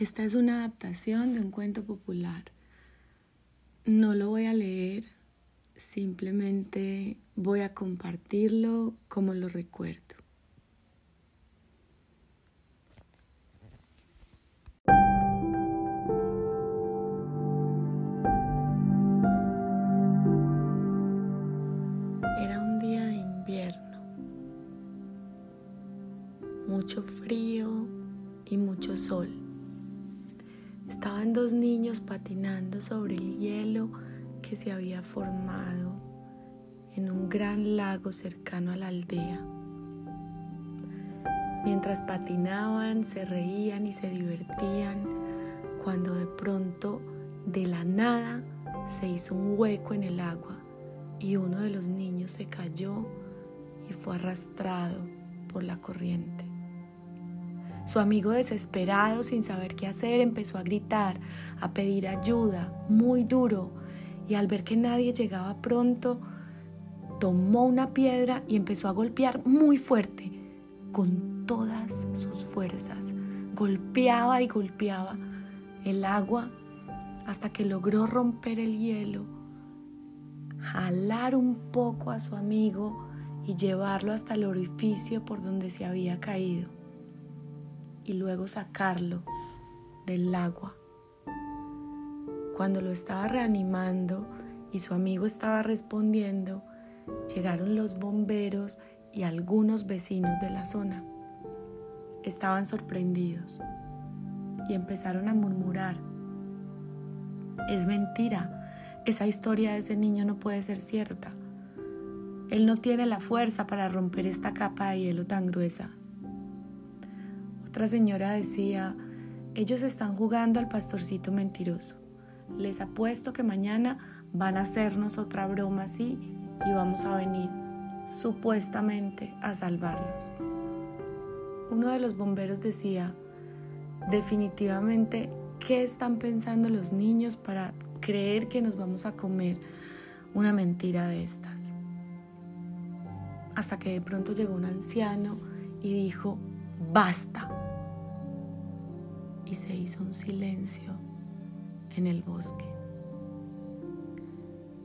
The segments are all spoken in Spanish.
Esta es una adaptación de un cuento popular. No lo voy a leer, simplemente voy a compartirlo como lo recuerdo. Era un día de invierno, mucho frío y mucho sol. Estaban dos niños patinando sobre el hielo que se había formado en un gran lago cercano a la aldea. Mientras patinaban, se reían y se divertían, cuando de pronto, de la nada, se hizo un hueco en el agua y uno de los niños se cayó y fue arrastrado por la corriente. Su amigo desesperado, sin saber qué hacer, empezó a gritar, a pedir ayuda, muy duro, y al ver que nadie llegaba pronto, tomó una piedra y empezó a golpear muy fuerte, con todas sus fuerzas. Golpeaba y golpeaba el agua hasta que logró romper el hielo, jalar un poco a su amigo y llevarlo hasta el orificio por donde se había caído y luego sacarlo del agua. Cuando lo estaba reanimando y su amigo estaba respondiendo, llegaron los bomberos y algunos vecinos de la zona. Estaban sorprendidos y empezaron a murmurar. Es mentira, esa historia de ese niño no puede ser cierta. Él no tiene la fuerza para romper esta capa de hielo tan gruesa. Otra señora decía, ellos están jugando al pastorcito mentiroso. Les apuesto que mañana van a hacernos otra broma así y vamos a venir supuestamente a salvarlos. Uno de los bomberos decía, definitivamente, ¿qué están pensando los niños para creer que nos vamos a comer una mentira de estas? Hasta que de pronto llegó un anciano y dijo, basta y se hizo un silencio en el bosque.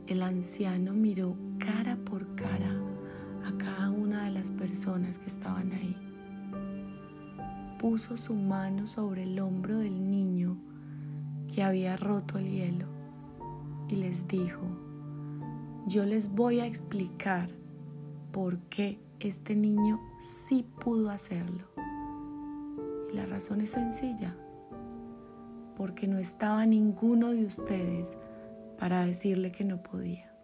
El anciano miró cara por cara a cada una de las personas que estaban ahí. Puso su mano sobre el hombro del niño que había roto el hielo y les dijo, yo les voy a explicar por qué este niño sí pudo hacerlo. Y la razón es sencilla porque no estaba ninguno de ustedes para decirle que no podía.